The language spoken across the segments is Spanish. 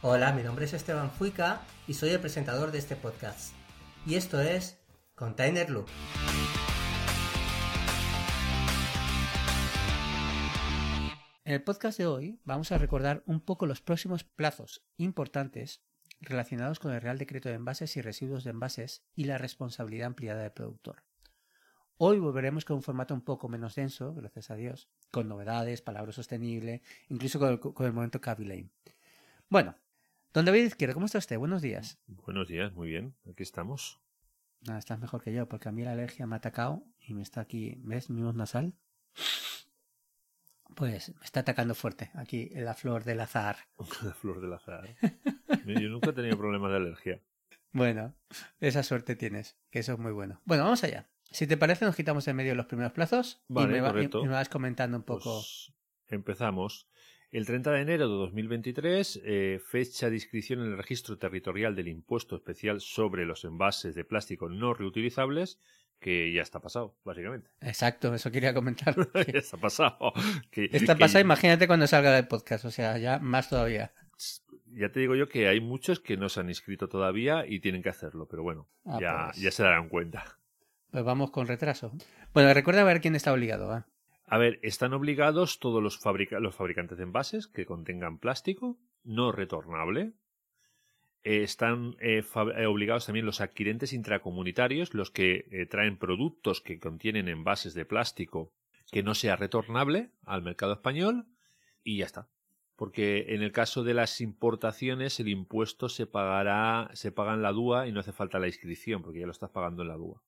Hola, mi nombre es Esteban Fuica y soy el presentador de este podcast. Y esto es Container Loop. En el podcast de hoy vamos a recordar un poco los próximos plazos importantes relacionados con el Real Decreto de Envases y Residuos de Envases y la responsabilidad ampliada del productor. Hoy volveremos con un formato un poco menos denso, gracias a Dios, con novedades, palabra sostenible, incluso con el, momento Cavi Lane. Bueno, Don David Izquierdo, ¿cómo está usted? Buenos días. Buenos días, muy bien, aquí estamos. Nada, estás mejor que yo, porque a mí la alergia me ha atacado y me está aquí, ¿ves? Mi voz nasal. Pues me está atacando fuerte aquí en la flor del azar. la flor del azar. yo nunca he tenido problemas de alergia. Bueno, esa suerte tienes, que eso es muy bueno. Bueno, vamos allá. Si te parece, nos quitamos en medio los primeros plazos vale, y, me va, y, me vas comentando un poco. Pues empezamos. El 30 de enero de 2023, eh, fecha de inscripción en el registro territorial del impuesto especial sobre los envases de plástico no reutilizables, que ya está pasado, básicamente. Exacto, eso quería comentar. ya está pasado. Que, está que... pasado, imagínate cuando salga del podcast, o sea, ya más todavía. Ya te digo yo que hay muchos que no se han inscrito todavía y tienen que hacerlo, pero bueno, ah, ya, pues... ya se darán cuenta. Pues vamos con retraso. Bueno, recuerda ver quién está obligado. ¿eh? A ver, están obligados todos los, fabrica los, fabricantes de envases que contengan plástico no retornable. Eh, están eh, obligados también los adquirentes intracomunitarios, los que eh, traen productos que contienen envases de plástico que no sea retornable al mercado español y ya está. Porque en el caso de las importaciones el impuesto se pagará, se paga en la DUA y no hace falta la inscripción porque ya lo estás pagando en la DUA.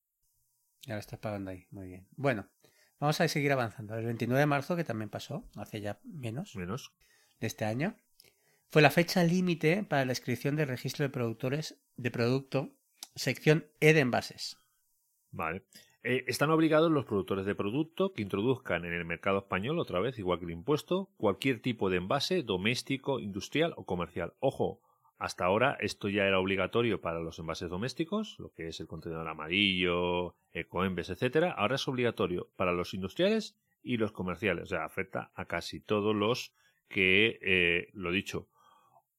Ya lo estás pagando ahí, muy bien. Bueno, Vamos a seguir avanzando. El 29 de marzo, que también pasó, hace ya menos, menos. de este año, fue la fecha límite para la inscripción del registro de productores de producto, sección E de envases. Vale. Eh, están obligados los productores de producto que introduzcan en el mercado español, otra vez, igual que el impuesto, cualquier tipo de envase doméstico, industrial o comercial. Ojo, hasta ahora esto ya era obligatorio para los envases domésticos, lo que es el contenedor amarillo, ecoembes, etcétera. Ahora es obligatorio para los industriales y los comerciales. O sea, afecta a casi todos los que, eh, lo dicho,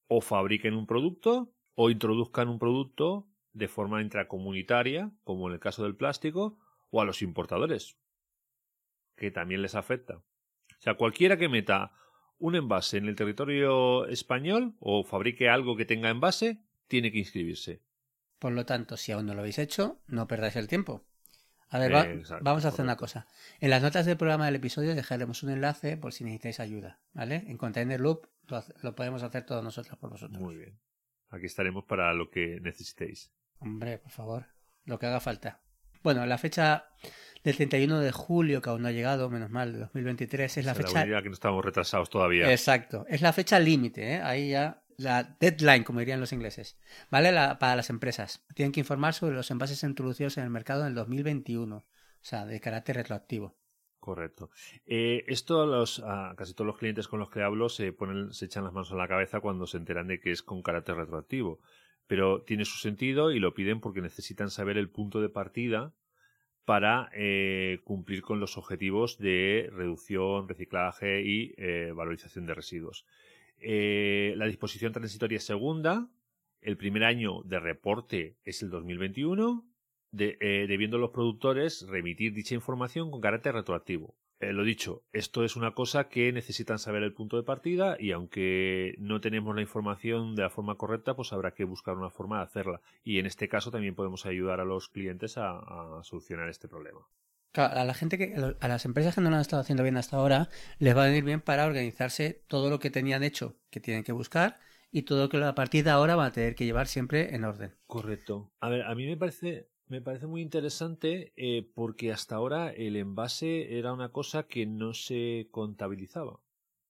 o fabriquen un producto o introduzcan un producto de forma intracomunitaria, como en el caso del plástico, o a los importadores, que también les afecta. O sea, cualquiera que meta un envase en el territorio español o fabrique algo que tenga envase, tiene que inscribirse. Por lo tanto, si aún no lo habéis hecho, no perdáis el tiempo. A ver, va, Exacto, vamos a hacer correcto. una cosa. En las notas del programa del episodio dejaremos un enlace por si necesitáis ayuda, ¿vale? En Container Loop lo, lo podemos hacer todos nosotros por vosotros. Muy bien. Aquí estaremos para lo que necesitéis. Hombre, por favor, lo que haga falta. Bueno, la fecha del 31 de julio, que aún no ha llegado, menos mal, de 2023, es la Se fecha... La que no estamos retrasados todavía. Exacto, es la fecha límite, ¿eh? ahí ya la deadline, como dirían los ingleses, ¿vale? La, para las empresas. Tienen que informar sobre los envases introducidos en el mercado en el 2021, o sea, de carácter retroactivo. Correcto. Eh, esto los, a casi todos los clientes con los que hablo se ponen, se echan las manos a la cabeza cuando se enteran de que es con carácter retroactivo. Pero tiene su sentido y lo piden porque necesitan saber el punto de partida para eh, cumplir con los objetivos de reducción, reciclaje y eh, valorización de residuos. Eh, la disposición transitoria segunda, el primer año de reporte es el 2021, de, debiendo los productores remitir dicha información con carácter retroactivo. Eh, lo dicho, esto es una cosa que necesitan saber el punto de partida y aunque no tenemos la información de la forma correcta, pues habrá que buscar una forma de hacerla. Y en este caso también podemos ayudar a los clientes a, a solucionar este problema. Claro, a la gente que, a las empresas que no lo han estado haciendo bien hasta ahora, les va a venir bien para organizarse todo lo que tenían hecho, que tienen que buscar, y todo lo que a partir de ahora van a tener que llevar siempre en orden. Correcto. A ver, a mí me parece me parece muy interesante eh, porque hasta ahora el envase era una cosa que no se contabilizaba.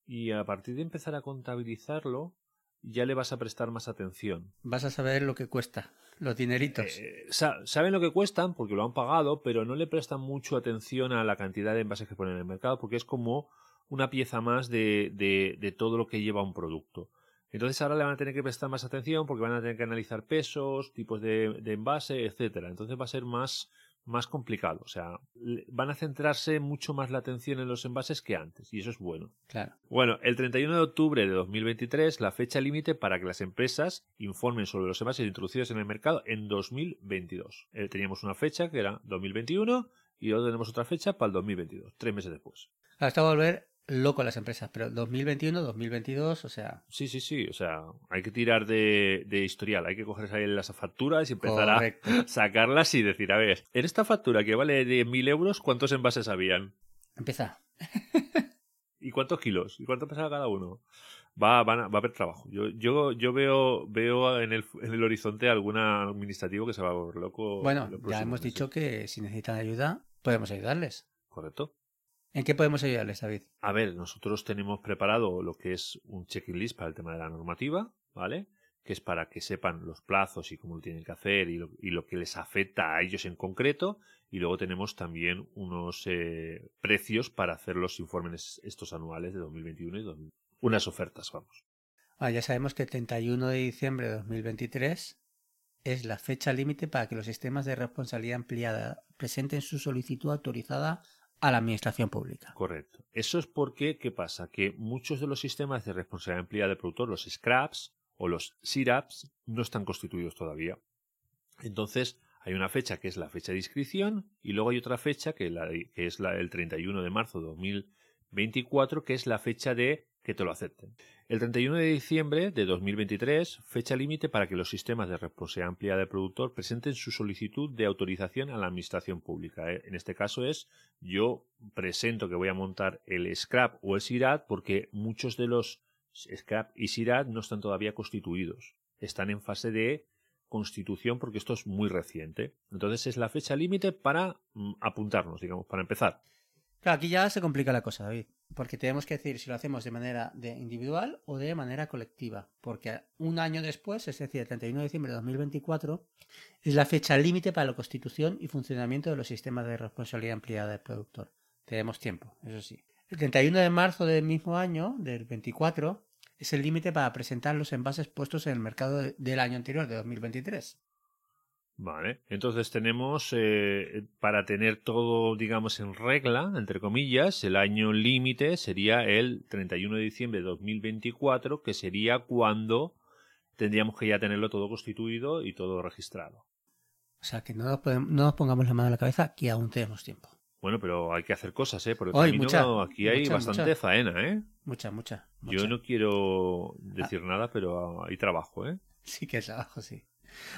Y a partir de empezar a contabilizarlo, ya le vas a prestar más atención. Vas a saber lo que cuesta, los dineritos. Eh, saben lo que cuestan porque lo han pagado, pero no le prestan mucho atención a la cantidad de envases que ponen en el mercado porque es como una pieza más de, de, de todo lo que lleva un producto. Entonces ahora le van a tener que prestar más atención porque van a tener que analizar pesos, tipos de, envase, etcétera. Entonces va a ser más, más complicado. O sea, van a centrarse mucho más la atención en los envases que antes, y eso es bueno. Claro. Bueno, el 31 de octubre de 2023, la fecha límite para que las empresas informen sobre los envases introducidos en el mercado en 2022. Eh, teníamos una fecha que era 2021 y ahora tenemos otra fecha para el 2022, tres meses después. Hasta volver loco las empresas, pero 2021, 2022, o sea... Sí, sí, sí, o sea, hay que tirar de, historial, hay que coger ahí las facturas y empezar a sacarlas y decir, a ver, en esta factura que vale 10.000 euros, ¿cuántos envases habían? Empieza. ¿Y cuántos kilos? ¿Y cuánto pesaba cada uno? Va, va, va a haber trabajo. Yo, yo, yo veo, veo en el, en el horizonte algún administrativo que se va a volver loco. Bueno, ya hemos dicho que si necesitan ayuda, podemos ayudarles. Correcto. ¿En qué podemos ayudarles, David? A ver, nosotros tenemos preparado lo que es un checklist para el tema de la normativa, ¿vale? Que es para que sepan los plazos y cómo lo tienen que hacer y lo, que les afecta a ellos en concreto. Y luego tenemos también unos eh, precios para hacer los informes estos anuales de 2021 y 2022. Unas ofertas, vamos. Ah, ya sabemos que el 31 de diciembre de 2023 es la fecha límite para que los sistemas de responsabilidad ampliada presenten su solicitud autorizada a la administración pública. Correcto. Eso es porque, ¿qué pasa? Que muchos de los sistemas de responsabilidad empleada del productor, los scraps o los SIRAPs, no están constituidos todavía. Entonces, hay una fecha que es la fecha de inscripción y luego hay otra fecha que, que es la del 31 de marzo de 2024, que es la fecha de que te lo acepten. El 31 de diciembre de 2023, fecha límite para que los sistemas de responsabilidad ampliada del productor presenten su solicitud de autorización a la administración pública. ¿eh? En este caso es yo presento que voy a montar el scrap o el SIRAD porque muchos de los scrap y SIRAD no están todavía constituidos. Están en fase de constitución porque esto es muy reciente. Entonces es la fecha límite para mm, apuntarnos, digamos, para empezar. Claro, aquí ya se complica la cosa, David, porque tenemos que decir si lo hacemos de manera de individual o de manera colectiva, porque un año después, es decir, el 31 de diciembre de 2024, es la fecha límite para la constitución y funcionamiento de los sistemas de responsabilidad ampliada del productor. Tenemos tiempo, eso sí. El 31 de marzo del mismo año, del 24, es el límite para presentar los envases puestos en el mercado del año anterior, de 2023. Vale, entonces tenemos, eh, para tener todo, digamos, en regla, entre comillas, el año límite sería el 31 de diciembre de 2024, que sería cuando tendríamos que ya tenerlo todo constituido y todo registrado. O sea, que no nos, no nos pongamos la mano en la cabeza, que aún tenemos tiempo. Bueno, pero hay que hacer cosas, ¿eh? Por el camino aquí hay bastante faena, ¿eh? Mucha, mucha, Yo no quiero decir nada, pero hay trabajo, ¿eh? Sí que es trabajo, sí.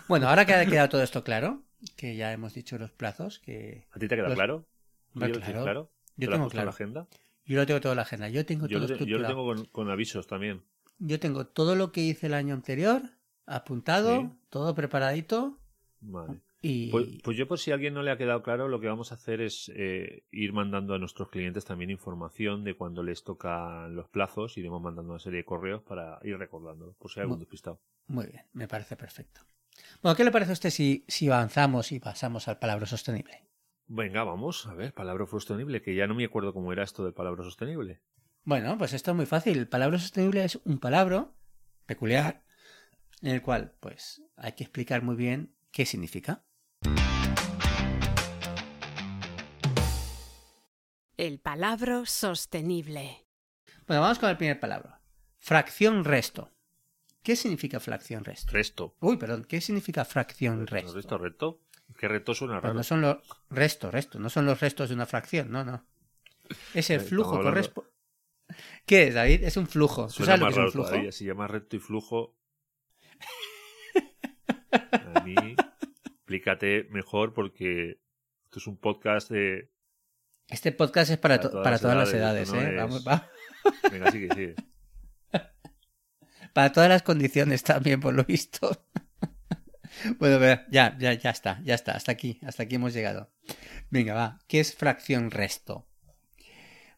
Bueno, ahora que ha quedado todo esto claro, que ya hemos dicho los plazos, que... ¿A ti te queda claro? claro. Yo tengo claro. la agenda? Yo lo tengo toda la agenda. Yo tengo yo todo lo, Yo lo tengo con, avisos también. Yo tengo todo lo que hice el año anterior apuntado, todo preparadito. Vale. Y... Pues, pues, yo por si a alguien no le ha quedado claro, lo que vamos a hacer es eh, ir mandando a nuestros clientes también información de cuando les tocan los plazos iremos mandando una serie de correos para ir recordándolo, por si hay algún despistado. Muy bien, me parece perfecto. Bueno, ¿qué le parece a usted si, si avanzamos y pasamos al palabra sostenible? Venga, vamos, a ver, palabra sostenible, que ya no me acuerdo cómo era esto del palabra sostenible. Bueno, pues esto es muy fácil. El palabra sostenible es un palabra peculiar en el cual, pues, hay que explicar muy bien qué significa. El palabra sostenible. Bueno, vamos con el primer palabra. Fracción resto. ¿Qué significa fracción resto? Resto. Uy, perdón, ¿qué significa fracción resto? ¿Resto, resto? ¿Qué resto suena raro? no son los resto, resto, no son los restos de una fracción, no, no. Es el flujo correspondiente. ¿Qué es, David? Es un flujo. Suena más raro Todavía. Si llama recto y flujo. A mí, explícate mejor porque esto es un podcast de. Este podcast es para, para, todas, las edades, ¿eh? Vamos, va. Venga, que sí. Para todas las condiciones también, por lo visto. bueno, ya, ya, ya está, ya está. Hasta aquí, hasta aquí hemos llegado. Venga, va. ¿Qué es fracción resto?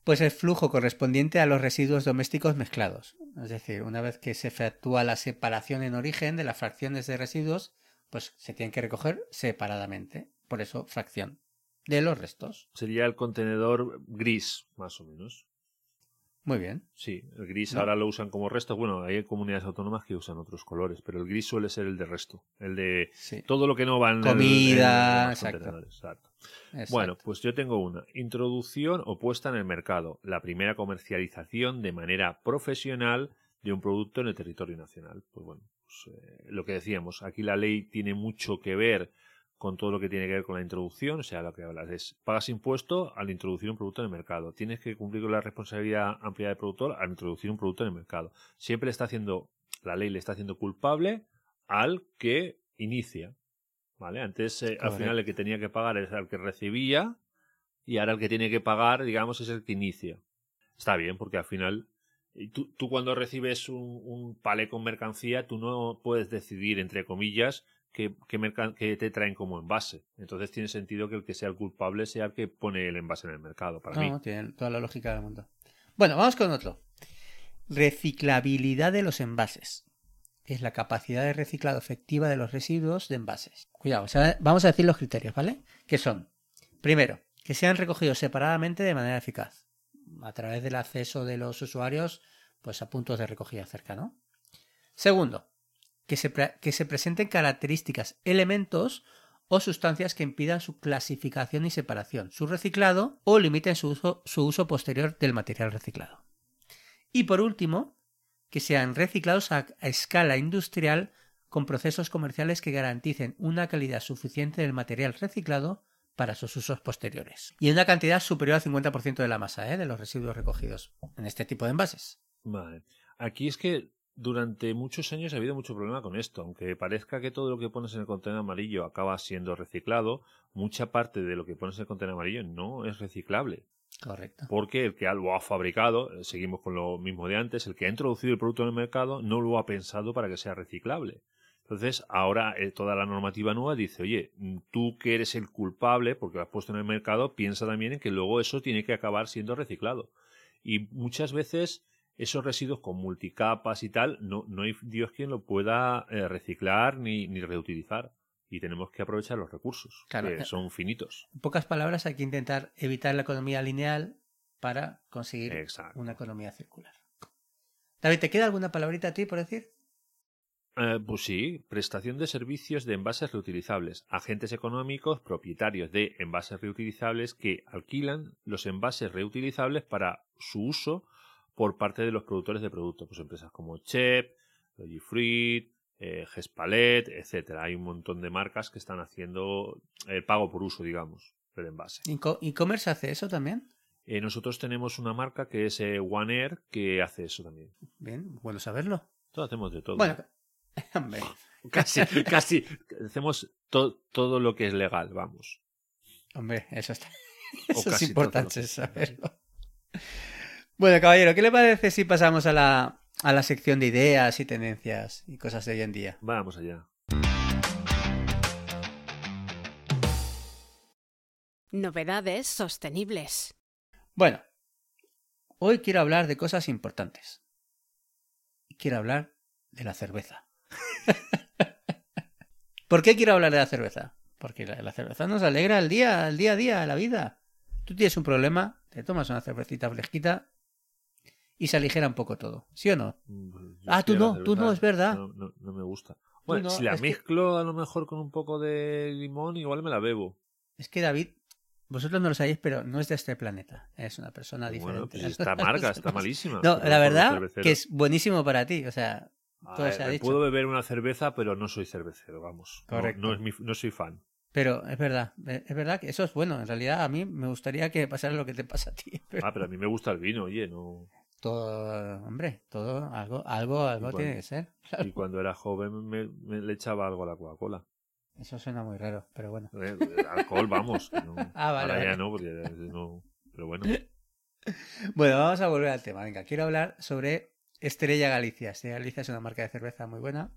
Pues el flujo correspondiente a los residuos domésticos mezclados. Es decir, una vez que se efectúa la separación en origen de las fracciones de residuos, pues se tienen que recoger separadamente. Por eso, fracción de los restos. Sería el contenedor gris, más o menos. Muy bien. Sí, el gris ahora lo usan como resto. Bueno, hay comunidades autónomas que usan otros colores, pero el gris suele ser el de resto. El de todo lo que no va en Comida, exacto. exacto. Bueno, pues yo tengo una. Introducción o puesta en el mercado. La primera comercialización de manera profesional de un producto en el territorio nacional. Pues bueno, pues, eh, lo que decíamos, aquí la ley tiene mucho que ver con todo lo que tiene que ver con la introducción, o sea, lo que hablas es, pagas impuesto al introducir un producto en el mercado, tienes que cumplir con la responsabilidad amplia del productor al introducir un producto en el mercado. Siempre está haciendo, la ley le está haciendo culpable al que inicia, ¿vale? Antes, eh, al final, el que tenía que pagar es el que recibía y ahora el que tiene que pagar, digamos, es el que inicia. Está bien, porque al final Tú, tú, cuando recibes un, un palé con mercancía, tú no puedes decidir, entre comillas, que, te traen como envase. Entonces tiene sentido que el que sea el culpable sea el que pone el envase en el mercado, para mí. tiene toda la lógica del mundo. Bueno, vamos con otro. Reciclabilidad de los envases. Es la capacidad de reciclado efectiva de los residuos de envases. Cuidado, vamos a decir los criterios, ¿vale? Que son, primero, que sean recogidos separadamente de manera eficaz, a través del acceso de los usuarios pues a puntos de recogida cerca, ¿no? Segundo, que se, que se presenten características, elementos o sustancias que impidan su clasificación y separación, su reciclado o limiten su uso, su uso posterior del material reciclado. Y por último, que sean reciclados a, escala industrial con procesos comerciales que garanticen una calidad suficiente del material reciclado para sus usos posteriores. Y una cantidad superior al 50% de la masa ¿eh? de los residuos recogidos en este tipo de envases. Vale. Aquí es que durante muchos años ha habido mucho problema con esto. Aunque parezca que todo lo que pones en el contenedor amarillo acaba siendo reciclado, mucha parte de lo que pones en el contenedor amarillo no es reciclable. Correcto. Porque el que lo ha fabricado, eh, seguimos con lo mismo de antes, el que ha introducido el producto en el mercado no lo ha pensado para que sea reciclable. Entonces, ahora eh, toda la normativa nueva dice, oye, mm, tú que eres el culpable, porque lo has puesto en el mercado, piensa también en que luego eso tiene que acabar siendo reciclado. Y muchas veces esos residuos con multicapas y tal, no, no hay Dios quien lo pueda eh, reciclar ni, ni, reutilizar. Y tenemos que aprovechar los recursos, que eh, son finitos. En pocas palabras, hay que intentar evitar la economía lineal para conseguir una economía circular. David, ¿te queda alguna palabrita a ti por decir? Eh, pues sí, prestación de servicios de envases reutilizables, agentes económicos propietarios de envases reutilizables que alquilan los envases reutilizables para su uso por parte de los productores de productos, pues empresas como Chep, Logifruit, eh, Gespalet, etcétera. Hay un montón de marcas que están haciendo el pago por uso, digamos, del envase. ¿E-commerce hace eso también? Eh, nosotros tenemos una marca que es eh, One Air que hace eso también. Bien, bueno saberlo. Todos hacemos de todo. Bueno, casi, casi. Hacemos todo lo que es legal, vamos. Hombre, eso está. Eso es importante saberlo. Bueno, caballero, ¿qué le parece si pasamos a la, a la sección de ideas y tendencias y cosas de hoy en día? Vamos allá. Novedades sostenibles. Bueno, hoy quiero hablar de cosas importantes. Quiero hablar de la cerveza. ¿Por qué quiero hablar de la cerveza? Porque la, cerveza nos alegra el día, el día a día, la vida. Tú tienes un problema, te tomas una cervecita fresquita y se aligera un poco todo, ¿sí o no? Mm, pues ah, tú no, tú no, es verdad. No, me gusta. Bueno, si la mezclo a lo mejor con un poco de limón, igual me la bebo. Es que David, vosotros no lo sabéis, pero no es de este planeta. Es una persona diferente. Pues está amarga, está malísima. No, la verdad que es buenísimo para ti. O sea, todo se ha dicho. Puedo beber una cerveza, pero no soy cervecero, vamos. Correcto. No, es mi, no soy fan. Pero es verdad, es verdad que eso es bueno. En realidad a mí me gustaría que pasara lo que te pasa a ti. Ah, pero a mí me gusta el vino, oye, no... Todo, hombre, todo, algo, algo, algo tiene que ser. Y cuando era joven me, le echaba algo a la Coca-Cola. Eso suena muy raro, pero bueno. Eh, alcohol, vamos. ah, vale. Ahora ya no, porque no. Pero bueno. Bueno, vamos a volver al tema. Venga, quiero hablar sobre Estrella Galicia. Estrella Galicia es una marca de cerveza muy buena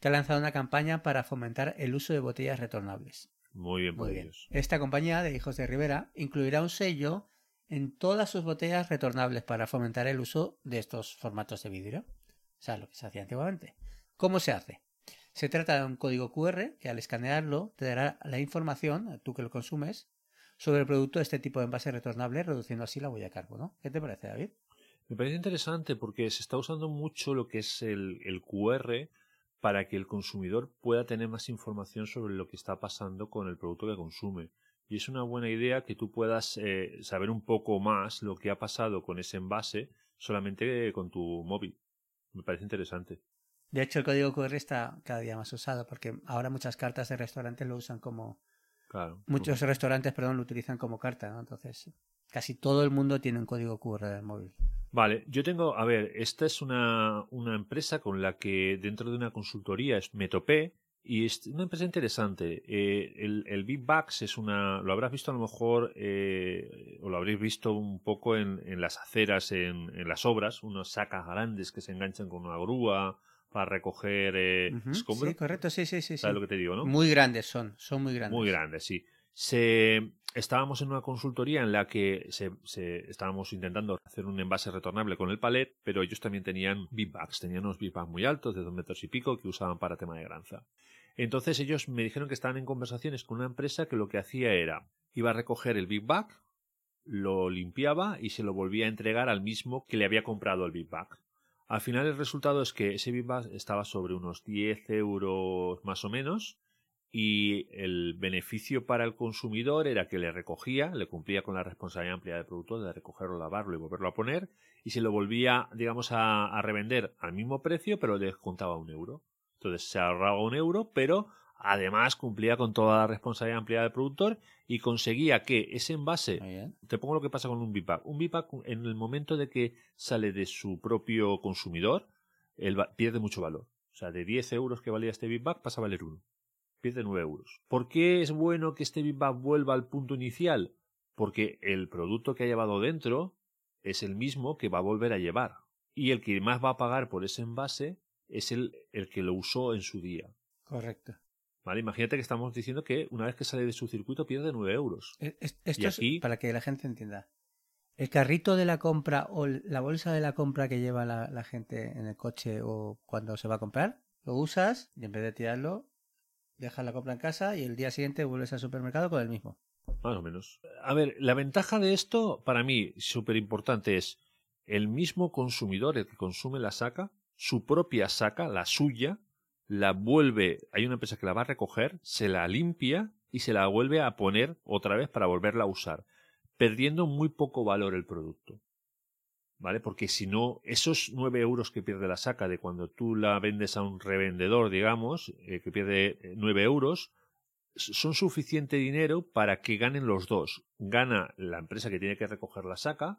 que ha lanzado una campaña para fomentar el uso de botellas retornables. Muy bien, muy bien. Esta compañía de Hijos de Rivera incluirá un sello en todas sus botellas retornables para fomentar el uso de estos formatos de vidrio. O sea, lo que se hacía antiguamente. ¿Cómo se hace? Se trata de un código QR que al escanearlo te dará la información, tú que lo consumes, sobre el producto de este tipo de envase retornable, reduciendo así la huella de carbono. ¿Qué te parece, David? Me parece interesante porque se está usando mucho lo que es el, QR para que el consumidor pueda tener más información sobre lo que está pasando con el producto que consume. Y es una buena idea que tú puedas eh, saber un poco más lo que ha pasado con ese envase solamente con tu móvil. Me parece interesante. De hecho, el código QR está cada día más usado porque ahora muchas cartas de restaurantes lo usan como Muchos restaurantes, perdón, lo utilizan como carta, ¿no? Entonces, casi todo el mundo tiene un código QR del móvil. Vale, yo tengo, a ver, esta es una, una empresa con la que dentro de una consultoría me topé y es una empresa interesante. Eh, el, el Big Bucks es una, lo habrás visto a lo mejor, eh, o lo habréis visto un poco en, en las aceras, en, en, las obras, unos sacas grandes que se enganchan con una grúa para recoger eh, Sí, correcto, sí, sí, sí. ¿Sabes lo que te digo, no? Muy grandes son, son muy grandes. Muy grandes, sí. Se, estábamos en una consultoría en la que se, se, estábamos intentando hacer un envase retornable con el palet, pero ellos también tenían big bags, tenían unos big bags muy altos, de dos metros y pico, que usaban para tema de granza. Entonces ellos me dijeron que estaban en conversaciones con una empresa que lo que hacía era, iba a recoger el big bag, lo limpiaba y se lo volvía a entregar al mismo que le había comprado el big bag. Al final el resultado es que ese Bitback estaba sobre unos 10 euros más o menos y el beneficio para el consumidor era que le recogía, le cumplía con la responsabilidad amplia del producto de recogerlo, lavarlo y volverlo a poner y se lo volvía, digamos, a, a revender al mismo precio pero le descontaba un euro. Entonces se ahorraba un euro pero Además, cumplía con toda la responsabilidad ampliada del productor y conseguía que ese envase. Te pongo lo que pasa con un BIPAC. Un BIPAC, en el momento de que sale de su propio consumidor, pierde mucho valor. O sea, de 10 euros que valía este BIPAC pasa a valer 1. Pierde 9 euros. ¿Por qué es bueno que este BIPAC vuelva al punto inicial? Porque el producto que ha llevado dentro es el mismo que va a volver a llevar. Y el que más va a pagar por ese envase es el, el que lo usó en su día. Correcto. ¿Vale? Imagínate que estamos diciendo que una vez que sale de su circuito pierde 9 euros. E, esto es para que la gente entienda. El carrito de la compra o la bolsa de la compra que lleva la, gente en el coche o cuando se va a comprar, lo usas y en vez de tirarlo, dejas la compra en casa y el día siguiente vuelves al supermercado con el mismo. Más o menos. A ver, la ventaja de esto, para mí, súper importante es el mismo consumidor, el que consume la saca, su propia saca, la suya, la vuelve, hay una empresa que la va a recoger, se la limpia y se la vuelve a poner otra vez para volverla a usar, perdiendo muy poco valor el producto. ¿Vale? Porque si no, esos nueve euros que pierde la saca de cuando tú la vendes a un revendedor, digamos, eh, que pierde eh, nueve euros, son suficiente dinero para que ganen los dos. Gana la empresa que tiene que recoger la saca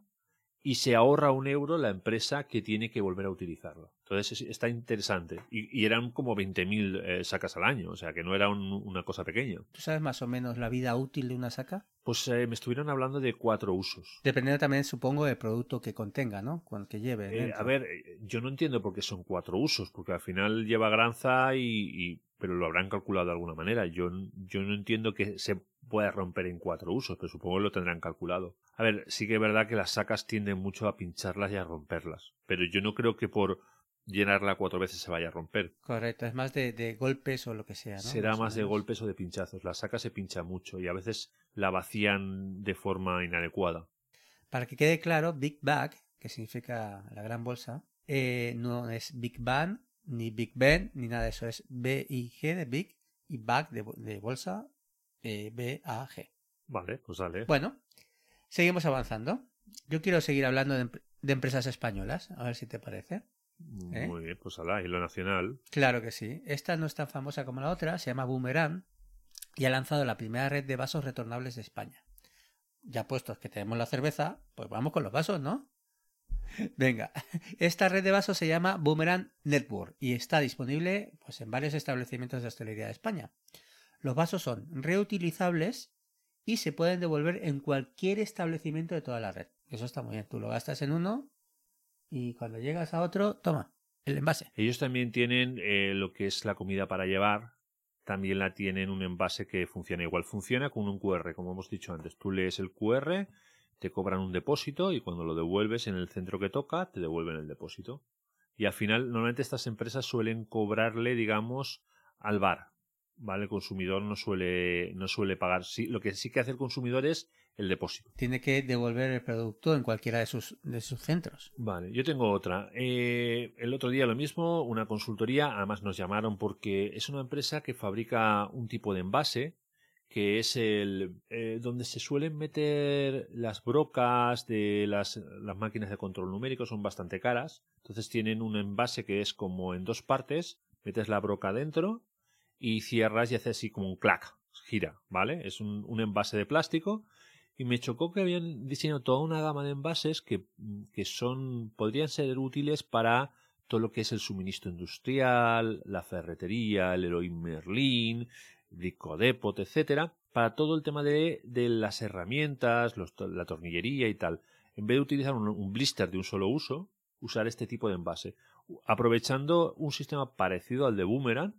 y se ahorra un euro la empresa que tiene que volver a utilizarlo. Entonces está interesante. Y, eran como 20.000 eh, sacas al año, o sea que no era una cosa pequeña. ¿Tú sabes más o menos la vida útil de una saca? Pues eh, me estuvieron hablando de cuatro usos. Dependiendo también, supongo, del producto que contenga, ¿no? Con el que lleve. Eh, a ver, yo no entiendo por qué son cuatro usos, porque al final lleva granza y, pero lo habrán calculado de alguna manera. Yo, yo no entiendo que se pueda romper en cuatro usos, pero supongo que lo tendrán calculado. A ver, sí que es verdad que las sacas tienden mucho a pincharlas y a romperlas, pero yo no creo que por llenarla cuatro veces se vaya a romper. Correcto, es más de, golpes o lo que sea, ¿no? Será más, de golpes o de pinchazos. La saca se pincha mucho y a veces la vacían de forma inadecuada. Para que quede claro, Big Bag, que significa la gran bolsa, eh, no es Big Bang, ni Big Ben, ni nada de eso. Es B-I-G de Big y Bag de, bolsa, eh, B-A-G. Vale, pues sale. Bueno, seguimos avanzando. Yo quiero seguir hablando de, de empresas españolas, a ver si te parece. ¿Eh? Muy bien, pues ala, y lo nacional. Claro que sí. Esta no es tan famosa como la otra, se llama Boomerang. y ha lanzado la primera red de vasos retornables de España. Ya puestos que tenemos la cerveza, pues vamos con los vasos, ¿no? Venga, esta red de vasos se llama Boomerang Network y está disponible pues, en varios establecimientos de hostelería de España. Los vasos son reutilizables y se pueden devolver en cualquier establecimiento de toda la red. Eso está muy bien. Tú lo gastas en uno y cuando llegas a otro, toma el envase. Ellos también tienen eh, lo que es la comida para llevar. También la tienen un envase que funciona igual. Funciona con un QR, como hemos dicho antes. Tú lees el QR, te cobran un depósito y cuando lo devuelves en el centro que toca, te devuelven el depósito. Y al final, normalmente estas empresas suelen cobrarle, digamos, al bar. ¿Vale? El consumidor no suele, no suele pagar. Sí, lo que sí que hace el consumidor es el depósito. Tiene que devolver el producto en cualquiera de sus, de sus centros. Vale, yo tengo otra. Eh, el otro día lo mismo, una consultoría, además nos llamaron porque es una empresa que fabrica un tipo de envase que es el eh, donde se suelen meter las brocas de las, las máquinas de control numérico son bastante caras entonces tienen un envase que es como en dos partes metes la broca dentro y cierras y hace así como un clac gira vale es un, un envase de plástico y me chocó que habían diseñado toda una gama de envases que, que son podrían ser útiles para todo lo que es el suministro industrial, la ferretería, el Heroin Merlin, Depot, etcétera, para todo el tema de, de las herramientas, la tornillería y tal. En vez de utilizar un, blister de un solo uso, usar este tipo de envase, aprovechando un sistema parecido al de Boomerang,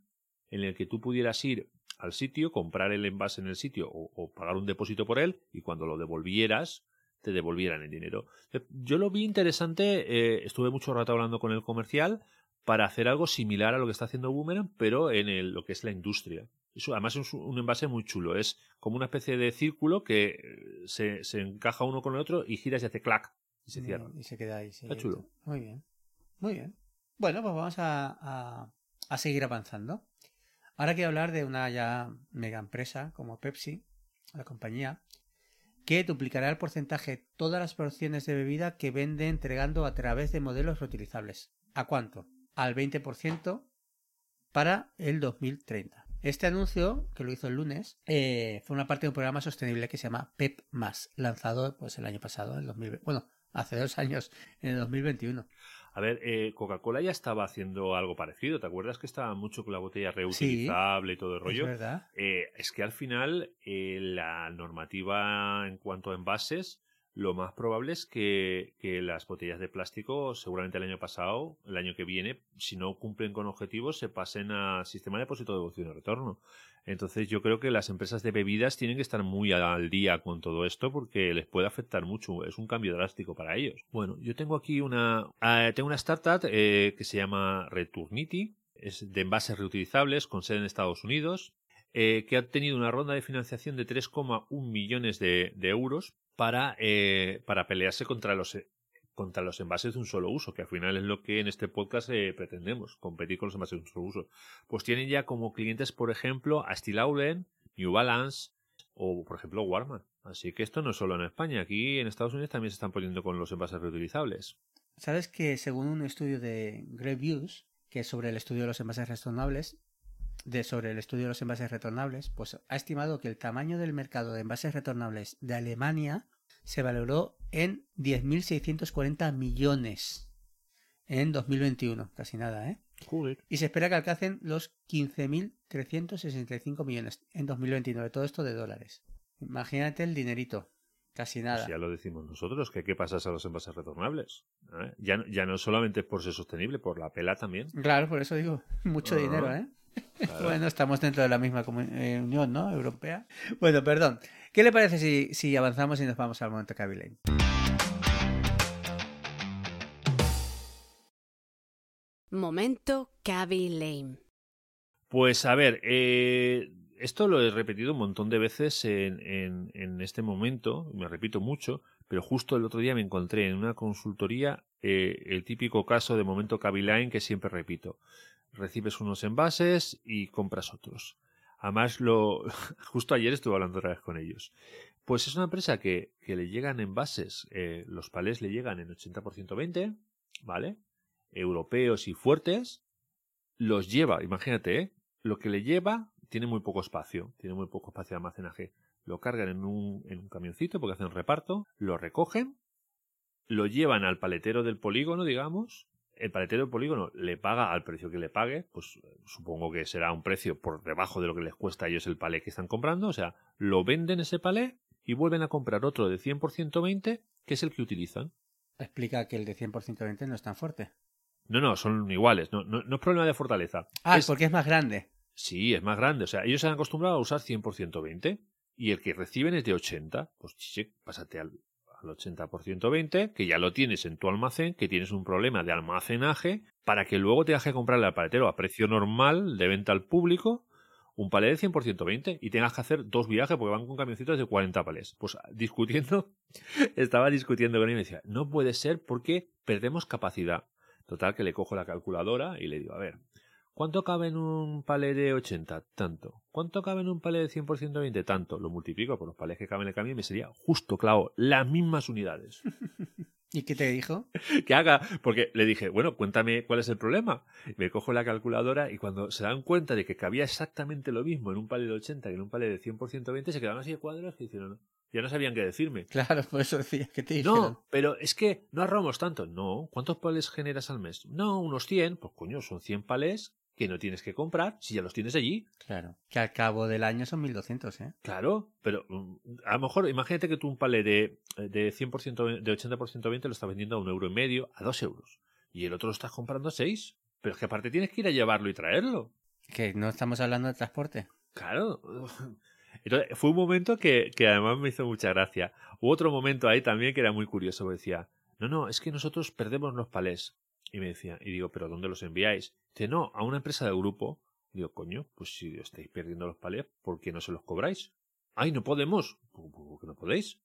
en el que tú pudieras ir al sitio, comprar el envase en el sitio o, pagar un depósito por él y cuando lo devolvieras te devolvieran el dinero. Yo lo vi interesante, eh, estuve mucho rato hablando con el comercial para hacer algo similar a lo que está haciendo Boomerang, pero en lo que es la industria. Eso, además es un envase muy chulo. Es como una especie de círculo que eh, se, se encaja uno con el otro y gira y hace clac y se cierra. Y se queda ahí. Está chulo. Muy bien. Muy bien. Bueno, pues vamos a, a, seguir avanzando. Ahora quiero hablar de una ya mega empresa como Pepsi, la compañía, que duplicará el porcentaje todas las porciones de bebida que vende entregando a través de modelos reutilizables. ¿A cuánto? Al 20% para el 2030. Este anuncio, que lo hizo el lunes, eh, fue una parte de un programa sostenible que se llama PEP lanzado pues el año pasado, en 2020. Bueno, hace dos años, en el 2021. A ver, eh, Coca-Cola ya estaba haciendo algo parecido. ¿Te acuerdas que estaba mucho con la botella reutilizable y todo el rollo? Es verdad. Eh, es que al final la normativa en cuanto a envases lo más probable es que, las botellas de plástico, seguramente el año pasado, el año que viene, si no cumplen con objetivos, se pasen a sistema de depósito de devolución y retorno. Entonces yo creo que las empresas de bebidas tienen que estar muy al día con todo esto porque les puede afectar mucho. Es un cambio drástico para ellos. Bueno, yo tengo aquí una, ah, tengo una startup eh, que se llama Returnity. Es de envases reutilizables con sede en Estados Unidos. Eh, que ha tenido una ronda de financiación de 3,1 millones de euros para, eh, para pelearse contra los, eh, contra los envases de un solo uso, que al final es lo que en este podcast eh, pretendemos, competir con los envases de un solo uso. Pues tienen ya como clientes, por ejemplo, a Steel New Balance o, por ejemplo, Walmart. Así que esto no es solo en España, aquí en Estados Unidos también se están poniendo con los envases reutilizables. ¿Sabes que según un estudio de Grey Views, que es sobre el estudio de los envases retornables, de, sobre el estudio de los envases retornables, pues ha estimado que el tamaño del mercado de envases retornables de Alemania se valoró en 10.640 millones en 2021, casi nada, ¿eh? Y se espera que alcancen los 15.365 millones en 2029, todo esto de dólares. Imagínate el dinerito. Casi nada. Pues ya lo decimos nosotros, que qué pasa a los envases retornables. ¿eh? Ya, ya no solamente por ser sostenible, por la pela también. Claro, por eso digo, mucho dinero, ¿eh? Bueno, estamos dentro de la misma eh, unión, ¿no? Europea. Bueno, perdón. ¿Qué le parece si, si avanzamos y nos vamos al momento Lane? Momento Lane. Pues a ver, eh, esto lo he repetido un montón de veces en, en, este momento, me repito mucho, pero justo el otro día me encontré en una consultoría eh, el típico caso de momento Cabby Lane que siempre repito recibes unos envases y compras otros. Además, lo, justo ayer estuve hablando otra vez con ellos. Pues es una empresa que, que le llegan envases, eh, los palés le llegan en 80% 20, ¿vale? Europeos y fuertes, los lleva, imagínate, ¿eh? Lo que le lleva tiene muy poco espacio, tiene muy poco espacio de almacenaje. Lo cargan en un, en un camioncito porque hacen reparto, lo recogen, lo llevan al paletero del polígono, digamos, el paletero del polígono le paga al precio que le pague, pues supongo que será un precio por debajo de lo que les cuesta a ellos el palé que están comprando, o sea, lo venden ese palé y vuelven a comprar otro de 100% 20, que es el que utilizan. Explica que el de 100% 20 no es tan fuerte. No, no, son iguales, no, no, es problema de fortaleza. Ah, es porque es más grande. Sí, es más grande, o sea, ellos se han acostumbrado a usar 100% 20 y el que reciben es de 80, pues chiche, pásate al, al 80% 20, que ya lo tienes en tu almacén, que tienes un problema de almacenaje, para que luego te deje comprarle al paletero a precio normal de venta al público un palé de 100% 20 y tengas que hacer dos viajes porque van con camioncitos de 40 palés. Pues discutiendo, estaba discutiendo con él y me decía, no puede ser porque perdemos capacidad. Total que le cojo la calculadora y le digo, a ver, ¿Cuánto cabe en un palé de 80? Tanto. ¿Cuánto cabe en un palé de 100% 20? Tanto. Lo multiplico por los palés que caben en el camión y me sería justo, claro, las mismas unidades. ¿Y qué te dijo? que haga, porque le dije, bueno, cuéntame cuál es el problema. Me cojo la calculadora y cuando se dan cuenta de que cabía exactamente lo mismo en un palé de 80 que en un palé de 100% 20, se quedaron así de cuadros y dijeron, ya no sabían qué decirme. Claro, por eso decía que te dijeron. No, pero es que no ahorramos tanto. No, ¿cuántos palés generas al mes? No, unos 100. Pues coño, son 100 palés que no tienes que comprar si ya los tienes allí. Claro. Que al cabo del año son 1200, ¿eh? Claro, pero mm, a lo mejor imagínate que tú un palé de, de 100%, de 80% 20 lo estás vendiendo a un euro y medio, a dos euros. Y el otro lo estás comprando a seis. Pero es que aparte tienes que ir a llevarlo y traerlo. Que no estamos hablando de transporte. Claro. Entonces, fue un momento que, que además me hizo mucha gracia. Hubo otro momento ahí también que era muy curioso. Decía, no, no, es que nosotros perdemos los palés. Y me decía, y digo, ¿pero dónde los enviáis? Dice, no, a una empresa del grupo. digo, coño, pues si estáis perdiendo los palés, ¿por qué no se los cobráis? ¡Ay, no podemos! ¿Por qué no podéis?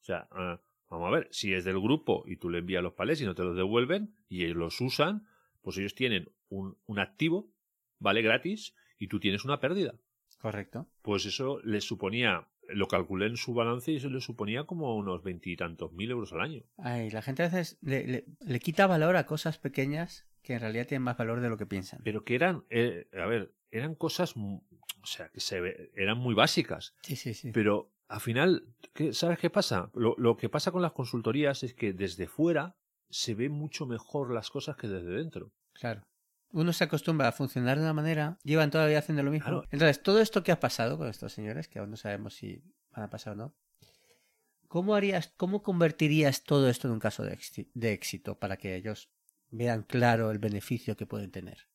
O sea, ah, vamos a ver, si es del grupo y tú le envías los palés y no te los devuelven y ellos los usan, pues ellos tienen un, un activo, vale gratis, y tú tienes una pérdida. Correcto. Pues eso les suponía lo calculé en su balance y eso le suponía como unos veintitantos mil euros al año. Ay, la gente a veces le, le, quita valor a cosas pequeñas que en realidad tienen más valor de lo que piensan. Pero que eran, eh, a ver, eran cosas, o sea, que se eran muy básicas. Sí, sí, sí. Pero al final, ¿sabes qué pasa? Lo, lo que pasa con las consultorías es que desde fuera se ve mucho mejor las cosas que desde dentro. Claro uno se acostumbra a funcionar de una manera, llevan todavía haciendo lo mismo. Entonces, todo esto que ha pasado con estos señores, que aún no sabemos si van a pasar o no, ¿cómo harías, cómo convertirías todo esto en un caso de, de éxito para que ellos vean claro el beneficio que pueden tener?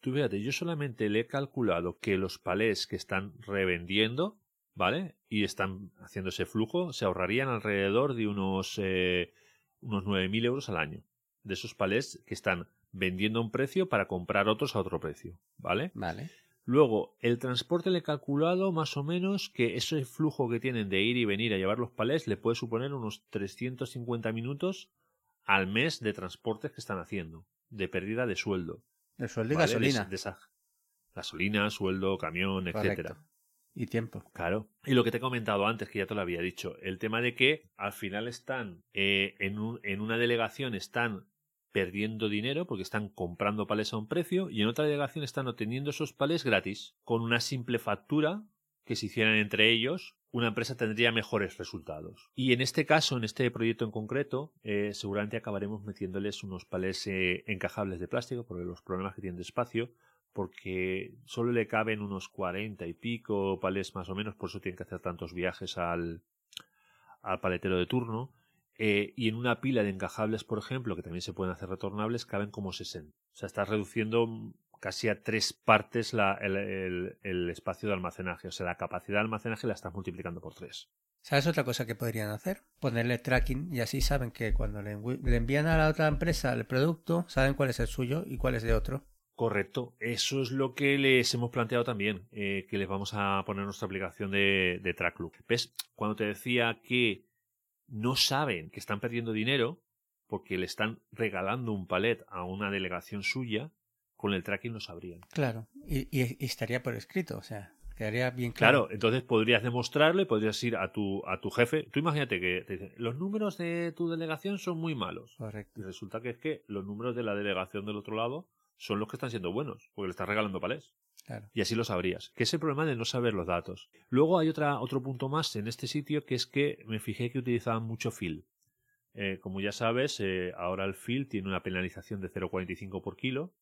Tú fíjate, yo solamente le he calculado que los palés que están revendiendo, ¿vale? Y están haciendo ese flujo, se ahorrarían alrededor de unos, eh, unos 9.000 euros al año. De esos palés que están vendiendo a un precio para comprar otros a otro precio, ¿vale? Vale. Luego, el transporte le he calculado más o menos que ese flujo que tienen de ir y venir a llevar los palés le puede suponer unos 350 minutos al mes de transportes que están haciendo, de pérdida de sueldo. De sueldo y gasolina. De, gasolina, sueldo, camión, etcétera. Y tiempo. Claro. Y lo que te he comentado antes, que ya te lo había dicho, el tema de que al final están eh, en, un, en una delegación están perdiendo dinero porque están comprando palés a un precio y en otra delegación están obteniendo esos palés gratis con una simple factura que se hicieran entre ellos una empresa tendría mejores resultados. Y en este caso, en este proyecto en concreto, eh, seguramente acabaremos metiéndoles unos palés eh, encajables de plástico por los problemas que tienen de espacio, porque solo le caben unos cuarenta y pico palés más o menos, por eso tienen que hacer tantos viajes al, al paletero de turno. Eh, y en una pila de encajables, por ejemplo, que también se pueden hacer retornables, caben como 60. O sea, estás reduciendo casi a tres partes el, espacio de almacenaje. O sea, la capacidad de almacenaje la estás multiplicando por tres. ¿Sabes otra cosa que podrían hacer? Ponerle tracking y así saben que cuando le, envían a la otra empresa el producto, saben cuál es el suyo y cuál es de otro. Correcto, eso es lo que les hemos planteado también, eh, que les vamos a poner nuestra aplicación de, de TrackLoop. ¿Ves? Cuando te decía que no saben que están perdiendo dinero porque le están regalando un palet a una delegación suya, con el tracking lo sabrían. Claro, y, estaría por escrito, o sea, quedaría bien claro. Claro, entonces podrías demostrarle, podrías ir a tu, a tu jefe. Tú imagínate que te dicen, los números de tu delegación son muy malos. Correcto. Y resulta que es que los números de la delegación del otro lado son los que están siendo buenos, porque le estás regalando palés. Y así lo sabrías. Que es el problema de no saber los datos. Luego hay otra, otro punto más en este sitio que es que me fijé que utilizaban mucho fill. Eh, como ya sabes, eh, ahora el fill tiene una penalización de 0,45 por kilo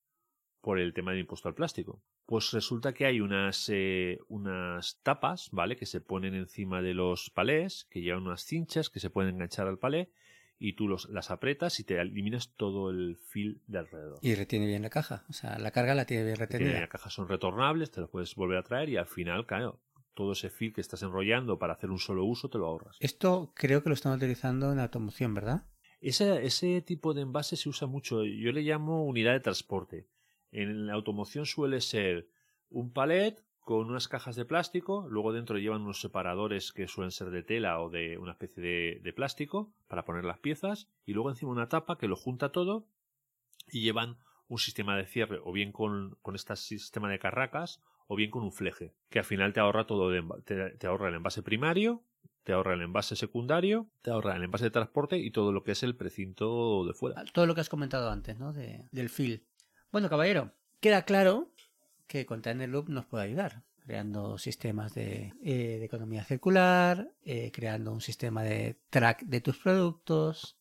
por el tema del impuesto al plástico. Pues resulta que hay unas, eh, unas tapas, ¿vale? Que se ponen encima de los palés, que llevan unas cinchas que se pueden enganchar al palé y tú los, las apretas y te eliminas todo el fil de alrededor. Y retiene bien la caja, o sea, la carga la tiene bien retenida. Las cajas son retornables, te las puedes volver a traer y al final, claro, todo ese fil que estás enrollando para hacer un solo uso te lo ahorras. Esto creo que lo están utilizando en automoción, ¿verdad? Ese, ese tipo de envase se usa mucho, yo le llamo unidad de transporte. En la automoción suele ser un palet con unas cajas de plástico, luego dentro llevan unos separadores que suelen ser de tela o de una especie de, plástico para poner las piezas y luego encima una tapa que lo junta todo y llevan un sistema de cierre o bien con, con este sistema de carracas o bien con un fleje que al final te ahorra todo te, ahorra el envase primario te ahorra el envase secundario, te ahorra el envase de transporte y todo lo que es el precinto de fuera. Todo lo que has comentado antes, ¿no? del fil. Bueno, caballero, queda claro que Container Loop nos puede ayudar, creando sistemas de, eh, economía circular, eh, creando un sistema de track de tus productos.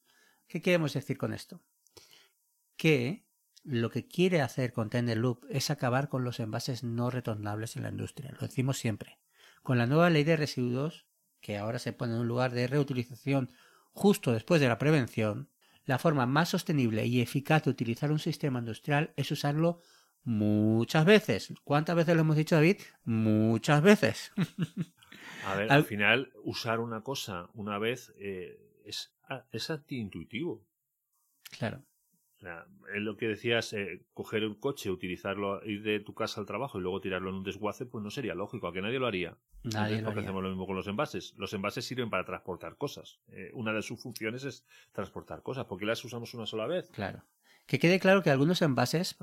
¿Qué queremos decir con esto? Que lo que quiere hacer Container Loop es acabar con los envases no retornables en la industria. Lo decimos siempre. Con la nueva ley de residuos, que ahora se pone en un lugar de reutilización justo después de la prevención, la forma más sostenible y eficaz de utilizar un sistema industrial es usarlo Muchas veces. ¿Cuántas veces lo hemos dicho, David? Muchas veces. A ver, al, final, usar una cosa una vez eh, es, es antiintuitivo. Claro. O sea, es lo que decías, eh, coger un coche, utilizarlo, ir de tu casa al trabajo y luego tirarlo en un desguace, pues no sería lógico, a que nadie lo haría. Nadie lo haría. hacemos lo mismo con los envases. Los envases sirven para transportar cosas. Eh, una de sus funciones es transportar cosas. ¿Por qué las usamos una sola vez? Claro. Que quede claro que algunos envases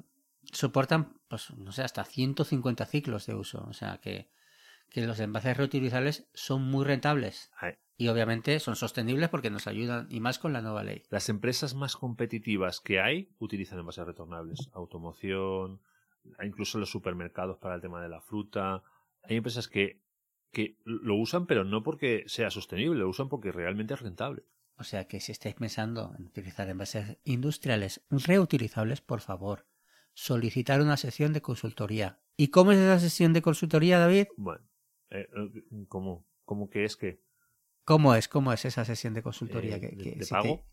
soportan, pues, no sé, hasta 150 ciclos de uso. O sea, que, que los envases reutilizables son muy rentables. Y obviamente son sostenibles porque nos ayudan, y más con la nueva ley. Las empresas más competitivas que hay utilizan envases retornables. Automoción, incluso los supermercados para el tema de la fruta. Hay empresas que, que lo usan, pero no porque sea sostenible, lo usan porque realmente es rentable. O sea que si estáis pensando en utilizar envases industriales reutilizables, por favor, solicitar una sesión de consultoría. ¿Y cómo es esa sesión de consultoría, David? Bueno, eh, eh ¿cómo, ¿cómo que es que? ¿Cómo es? ¿Cómo es esa sesión de consultoría? Eh, que, ¿De, pago?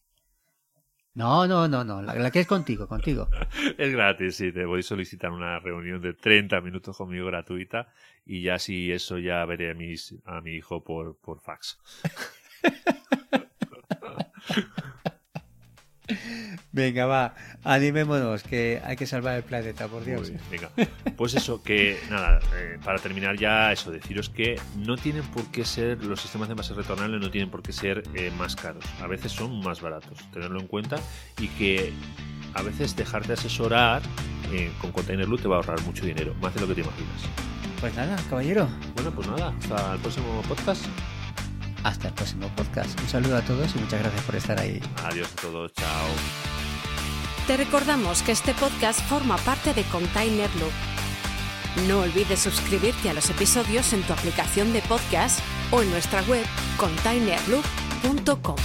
No, no, no, no. La, que es contigo, contigo. es gratis, sí. Te voy a solicitar una reunión de 30 minutos conmigo gratuita y ya si eso ya veré a, mis, a mi hijo por, por fax. Venga, va, animémonos, que hay que salvar el planeta, por Dios. venga, pues eso, que nada, eh, para terminar ya, eso, deciros que no tienen por qué ser, los sistemas de envases retornables no tienen por qué ser eh, más caros, a veces son más baratos, tenerlo en cuenta y que a veces dejarte asesorar eh, con Container Loop te va a ahorrar mucho dinero, más de lo que te imaginas. Pues nada, caballero. Bueno, pues nada, hasta el próximo podcast. Hasta el próximo podcast. Un saludo a todos y muchas gracias por estar ahí. Adiós a todos, chao. Te recordamos que este podcast forma parte de Container Loop. No olvides suscribirte a los episodios en tu aplicación de podcast o en nuestra web containerloop.com.